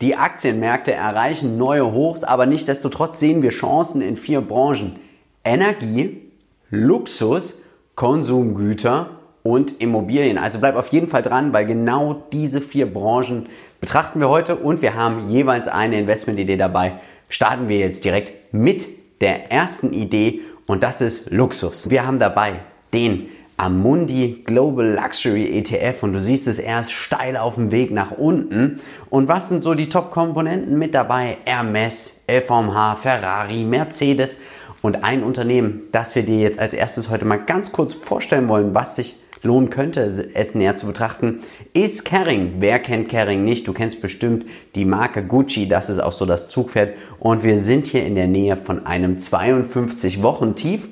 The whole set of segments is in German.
Die Aktienmärkte erreichen neue Hochs, aber nichtsdestotrotz sehen wir Chancen in vier Branchen. Energie, Luxus, Konsumgüter und Immobilien. Also bleib auf jeden Fall dran, weil genau diese vier Branchen betrachten wir heute und wir haben jeweils eine Investmentidee dabei. Starten wir jetzt direkt mit der ersten Idee und das ist Luxus. Wir haben dabei den Amundi Global Luxury ETF und du siehst es erst steil auf dem Weg nach unten. Und was sind so die Top-Komponenten mit dabei? Hermes, LVMH, Ferrari, Mercedes und ein Unternehmen, das wir dir jetzt als erstes heute mal ganz kurz vorstellen wollen, was sich lohnen könnte, es näher zu betrachten, ist Kering. Wer kennt Kering nicht? Du kennst bestimmt die Marke Gucci, das ist auch so das Zugpferd. Und wir sind hier in der Nähe von einem 52-Wochen-Tief.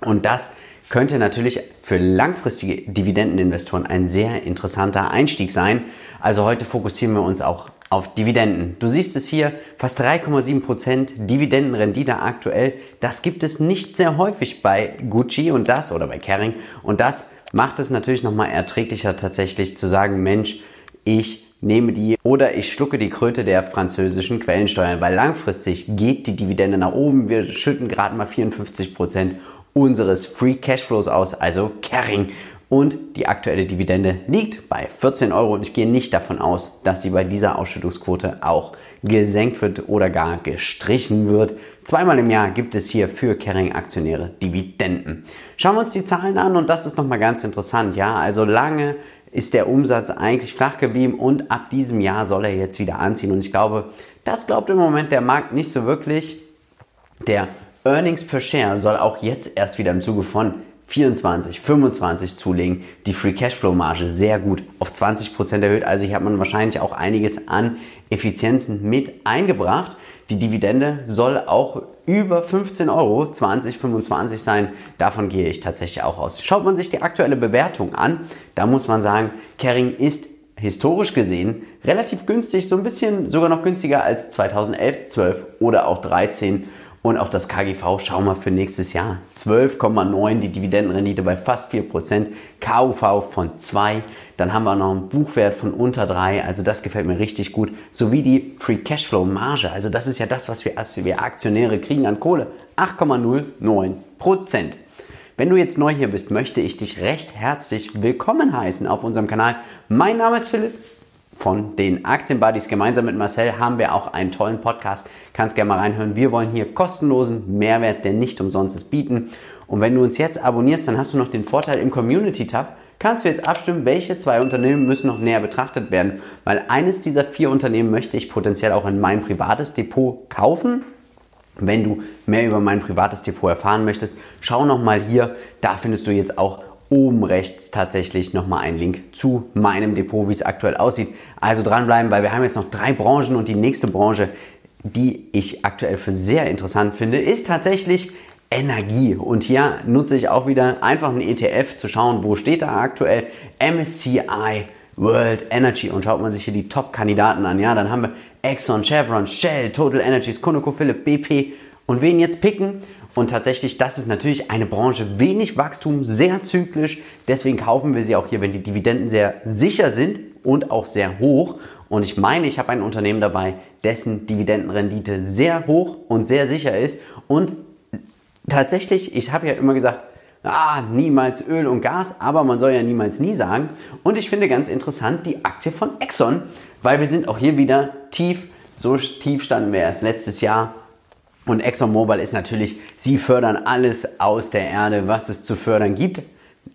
Und das könnte natürlich für langfristige Dividendeninvestoren ein sehr interessanter Einstieg sein. Also heute fokussieren wir uns auch auf Dividenden. Du siehst es hier, fast 3,7% Dividendenrendite aktuell. Das gibt es nicht sehr häufig bei Gucci und das oder bei Kering. Und das macht es natürlich nochmal erträglicher tatsächlich zu sagen, Mensch, ich nehme die oder ich schlucke die Kröte der französischen Quellensteuern, weil langfristig geht die Dividende nach oben. Wir schütten gerade mal 54 Prozent unseres Free Cashflows aus, also Carrying. Und die aktuelle Dividende liegt bei 14 Euro und ich gehe nicht davon aus, dass sie bei dieser Ausschüttungsquote auch gesenkt wird oder gar gestrichen wird. Zweimal im Jahr gibt es hier für Caring-Aktionäre Dividenden. Schauen wir uns die Zahlen an und das ist nochmal ganz interessant. Ja, also lange ist der Umsatz eigentlich flach geblieben und ab diesem Jahr soll er jetzt wieder anziehen. Und ich glaube, das glaubt im Moment der Markt nicht so wirklich. Der Earnings per Share soll auch jetzt erst wieder im Zuge von 24, 25 zulegen. Die Free Cashflow Marge sehr gut auf 20% erhöht. Also hier hat man wahrscheinlich auch einiges an Effizienzen mit eingebracht. Die Dividende soll auch über 15 Euro 2025 sein. Davon gehe ich tatsächlich auch aus. Schaut man sich die aktuelle Bewertung an, da muss man sagen, Kering ist historisch gesehen relativ günstig, so ein bisschen sogar noch günstiger als 2011, 12 oder auch 13 und auch das KGV, schau mal für nächstes Jahr. 12,9, die Dividendenrendite bei fast 4%, KUV von 2, dann haben wir noch einen Buchwert von unter 3, also das gefällt mir richtig gut, sowie die Free Cashflow Marge, also das ist ja das, was wir wir Aktionäre kriegen an Kohle, 8,09%. Wenn du jetzt neu hier bist, möchte ich dich recht herzlich willkommen heißen auf unserem Kanal. Mein Name ist Philipp von den Aktienbuddies. Gemeinsam mit Marcel haben wir auch einen tollen Podcast. Kannst gerne mal reinhören. Wir wollen hier kostenlosen Mehrwert, der nicht umsonst ist, bieten. Und wenn du uns jetzt abonnierst, dann hast du noch den Vorteil im Community-Tab. Kannst du jetzt abstimmen, welche zwei Unternehmen müssen noch näher betrachtet werden? Weil eines dieser vier Unternehmen möchte ich potenziell auch in mein privates Depot kaufen. Wenn du mehr über mein privates Depot erfahren möchtest, schau noch mal hier. Da findest du jetzt auch oben rechts tatsächlich nochmal einen Link zu meinem Depot, wie es aktuell aussieht. Also dranbleiben, weil wir haben jetzt noch drei Branchen und die nächste Branche, die ich aktuell für sehr interessant finde, ist tatsächlich Energie. Und hier nutze ich auch wieder einfach einen ETF zu schauen, wo steht da aktuell MSCI World Energy und schaut man sich hier die Top-Kandidaten an. Ja, dann haben wir Exxon, Chevron, Shell, Total Energies, ConocoPhillips, BP und wen jetzt picken? Und tatsächlich, das ist natürlich eine Branche, wenig Wachstum, sehr zyklisch. Deswegen kaufen wir sie auch hier, wenn die Dividenden sehr sicher sind und auch sehr hoch. Und ich meine, ich habe ein Unternehmen dabei, dessen Dividendenrendite sehr hoch und sehr sicher ist. Und tatsächlich, ich habe ja immer gesagt, ah, niemals Öl und Gas, aber man soll ja niemals nie sagen. Und ich finde ganz interessant die Aktie von Exxon, weil wir sind auch hier wieder tief. So tief standen wir erst letztes Jahr und ExxonMobil ist natürlich, sie fördern alles aus der Erde, was es zu fördern gibt.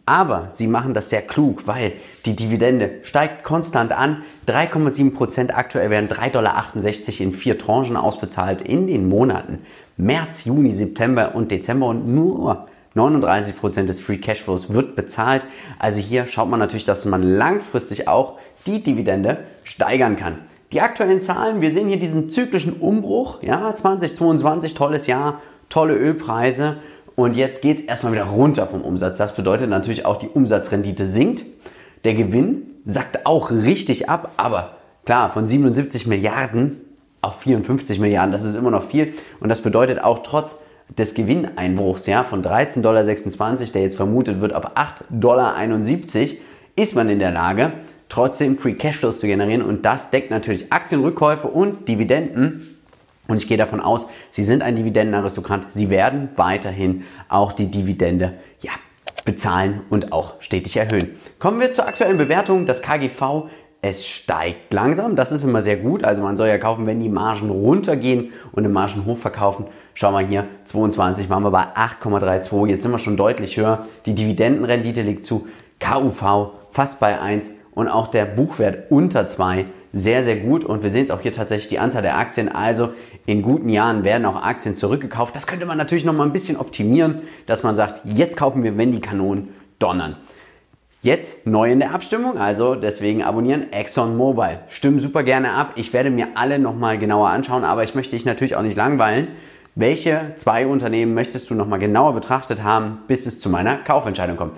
Aber sie machen das sehr klug, weil die Dividende steigt konstant an. 3,7 Prozent aktuell werden 3,68 Dollar in vier Tranchen ausbezahlt in den Monaten März, Juni, September und Dezember und nur 39 Prozent des Free Cashflows wird bezahlt. Also hier schaut man natürlich, dass man langfristig auch die Dividende steigern kann. Die aktuellen Zahlen, wir sehen hier diesen zyklischen Umbruch, ja, 2022, tolles Jahr, tolle Ölpreise. Und jetzt geht es erstmal wieder runter vom Umsatz. Das bedeutet natürlich auch, die Umsatzrendite sinkt, der Gewinn sackt auch richtig ab, aber klar, von 77 Milliarden auf 54 Milliarden, das ist immer noch viel. Und das bedeutet auch trotz des Gewinneinbruchs ja, von 13,26 Dollar, der jetzt vermutet wird, auf 8,71 Dollar, ist man in der Lage, trotzdem Free Cashflows zu generieren und das deckt natürlich Aktienrückkäufe und Dividenden. Und ich gehe davon aus, Sie sind ein Dividendenaristokrat. Sie werden weiterhin auch die Dividende ja, bezahlen und auch stetig erhöhen. Kommen wir zur aktuellen Bewertung. Das KGV es steigt langsam. Das ist immer sehr gut. Also man soll ja kaufen, wenn die Margen runtergehen und die Margen hochverkaufen. Schau mal hier, 22 waren wir bei 8,32. Jetzt sind wir schon deutlich höher. Die Dividendenrendite liegt zu KUV fast bei 1 und auch der Buchwert unter 2 sehr, sehr gut. Und wir sehen es auch hier tatsächlich die Anzahl der Aktien. Also in guten Jahren werden auch Aktien zurückgekauft. Das könnte man natürlich noch mal ein bisschen optimieren, dass man sagt, jetzt kaufen wir, wenn die Kanonen donnern. Jetzt neu in der Abstimmung, also deswegen abonnieren ExxonMobil. Stimmen super gerne ab. Ich werde mir alle nochmal genauer anschauen, aber ich möchte dich natürlich auch nicht langweilen. Welche zwei Unternehmen möchtest du nochmal genauer betrachtet haben, bis es zu meiner Kaufentscheidung kommt?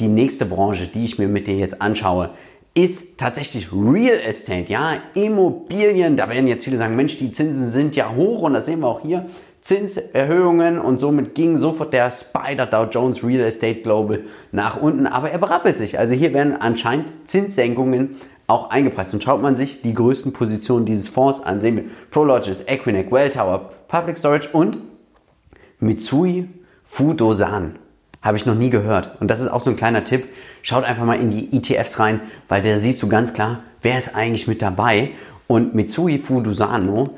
Die nächste Branche, die ich mir mit dir jetzt anschaue, ist tatsächlich Real Estate, ja, Immobilien. Da werden jetzt viele sagen, Mensch, die Zinsen sind ja hoch und das sehen wir auch hier. Zinserhöhungen und somit ging sofort der Spider Dow Jones Real Estate Global nach unten, aber er berappelt sich. Also hier werden anscheinend Zinssenkungen auch eingepreist. Und schaut man sich die größten Positionen dieses Fonds an, sehen wir Prologis, Equinec, Welltower, Public Storage und Mitsui Fudosan. Habe ich noch nie gehört. Und das ist auch so ein kleiner Tipp. Schaut einfach mal in die ETFs rein, weil da siehst du ganz klar, wer ist eigentlich mit dabei. Und Mitsui Fudosano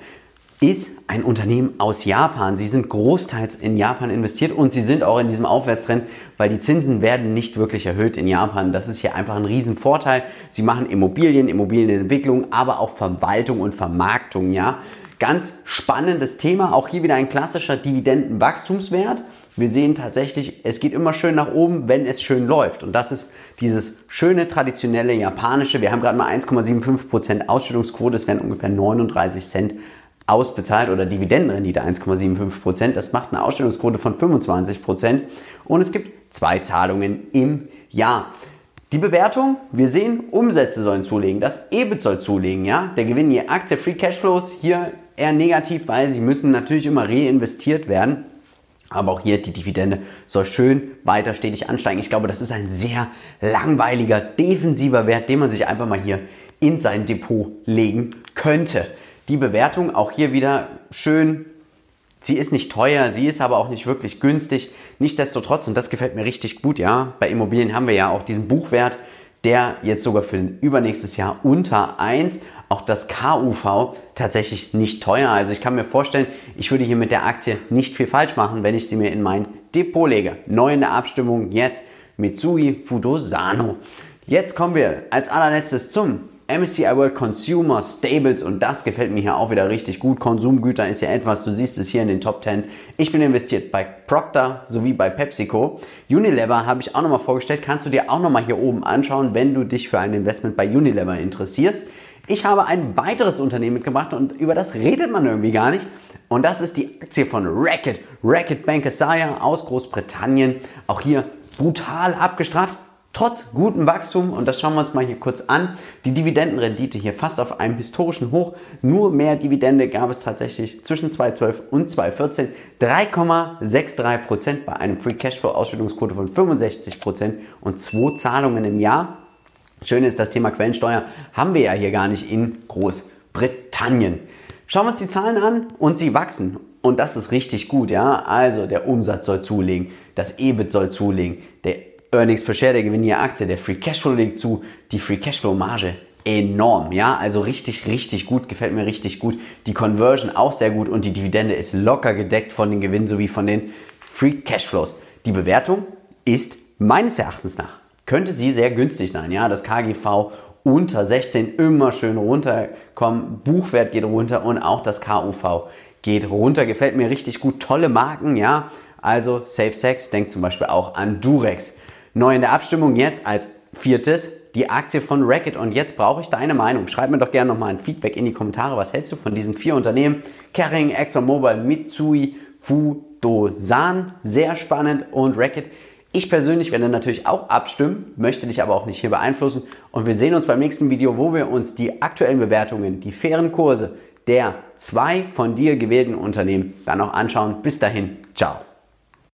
ist ein Unternehmen aus Japan. Sie sind großteils in Japan investiert und sie sind auch in diesem Aufwärtstrend, weil die Zinsen werden nicht wirklich erhöht in Japan. Das ist hier einfach ein Riesenvorteil. Sie machen Immobilien, Immobilienentwicklung, aber auch Verwaltung und Vermarktung, ja. Ganz spannendes Thema. Auch hier wieder ein klassischer Dividendenwachstumswert. Wir sehen tatsächlich, es geht immer schön nach oben, wenn es schön läuft. Und das ist dieses schöne, traditionelle japanische. Wir haben gerade mal 1,75% Ausschüttungsquote. Es werden ungefähr 39 Cent ausbezahlt oder Dividendenrendite 1,75%. Das macht eine Ausstellungsquote von 25% und es gibt zwei Zahlungen im Jahr. Die Bewertung, wir sehen, Umsätze sollen zulegen, das EBIT soll zulegen, ja. Der Gewinn je Aktie, Free Cashflows hier eher negativ, weil sie müssen natürlich immer reinvestiert werden. Aber auch hier die Dividende soll schön weiter stetig ansteigen. Ich glaube, das ist ein sehr langweiliger, defensiver Wert, den man sich einfach mal hier in sein Depot legen könnte. Die Bewertung auch hier wieder schön. Sie ist nicht teuer, sie ist aber auch nicht wirklich günstig. Nichtsdestotrotz, und das gefällt mir richtig gut, ja, bei Immobilien haben wir ja auch diesen Buchwert, der jetzt sogar für übernächstes Jahr unter 1, auch das KUV tatsächlich nicht teuer. Also ich kann mir vorstellen, ich würde hier mit der Aktie nicht viel falsch machen, wenn ich sie mir in mein Depot lege. Neu in der Abstimmung jetzt Mitsui Fudosano. Jetzt kommen wir als allerletztes zum MSCI World Consumer Stables und das gefällt mir hier auch wieder richtig gut. Konsumgüter ist ja etwas, du siehst es hier in den Top 10. Ich bin investiert bei Procter sowie bei PepsiCo. Unilever habe ich auch nochmal vorgestellt, kannst du dir auch nochmal hier oben anschauen, wenn du dich für ein Investment bei Unilever interessierst. Ich habe ein weiteres Unternehmen mitgebracht und über das redet man irgendwie gar nicht. Und das ist die Aktie von Racket. Racket Bankasaya aus Großbritannien. Auch hier brutal abgestraft trotz gutem Wachstum, und das schauen wir uns mal hier kurz an, die Dividendenrendite hier fast auf einem historischen Hoch. Nur mehr Dividende gab es tatsächlich zwischen 2012 und 2014. 3,63% bei einem Free Cashflow Ausschüttungsquote von 65% und zwei Zahlungen im Jahr. Schön ist, das Thema Quellensteuer haben wir ja hier gar nicht in Großbritannien. Schauen wir uns die Zahlen an und sie wachsen. Und das ist richtig gut, ja. Also der Umsatz soll zulegen, das EBIT soll zulegen, der Earnings per Share, der Gewinn je Aktie, der Free Cashflow legt zu, die Free Cashflow Marge enorm, ja, also richtig, richtig gut, gefällt mir richtig gut. Die Conversion auch sehr gut und die Dividende ist locker gedeckt von den Gewinnen sowie von den Free Cashflows. Die Bewertung ist meines Erachtens nach, könnte sie sehr günstig sein, ja, das KGV unter 16 immer schön runterkommen, Buchwert geht runter und auch das KUV geht runter, gefällt mir richtig gut, tolle Marken, ja, also Safe Sex, denkt zum Beispiel auch an Durex. Neu in der Abstimmung jetzt als viertes es die Aktie von Racket. Und jetzt brauche ich deine Meinung. Schreib mir doch gerne nochmal ein Feedback in die Kommentare. Was hältst du von diesen vier Unternehmen? Kering, ExxonMobil, Mitsui, Fudosan. Sehr spannend. Und Racket. Ich persönlich werde natürlich auch abstimmen, möchte dich aber auch nicht hier beeinflussen. Und wir sehen uns beim nächsten Video, wo wir uns die aktuellen Bewertungen, die fairen Kurse der zwei von dir gewählten Unternehmen dann noch anschauen. Bis dahin, ciao.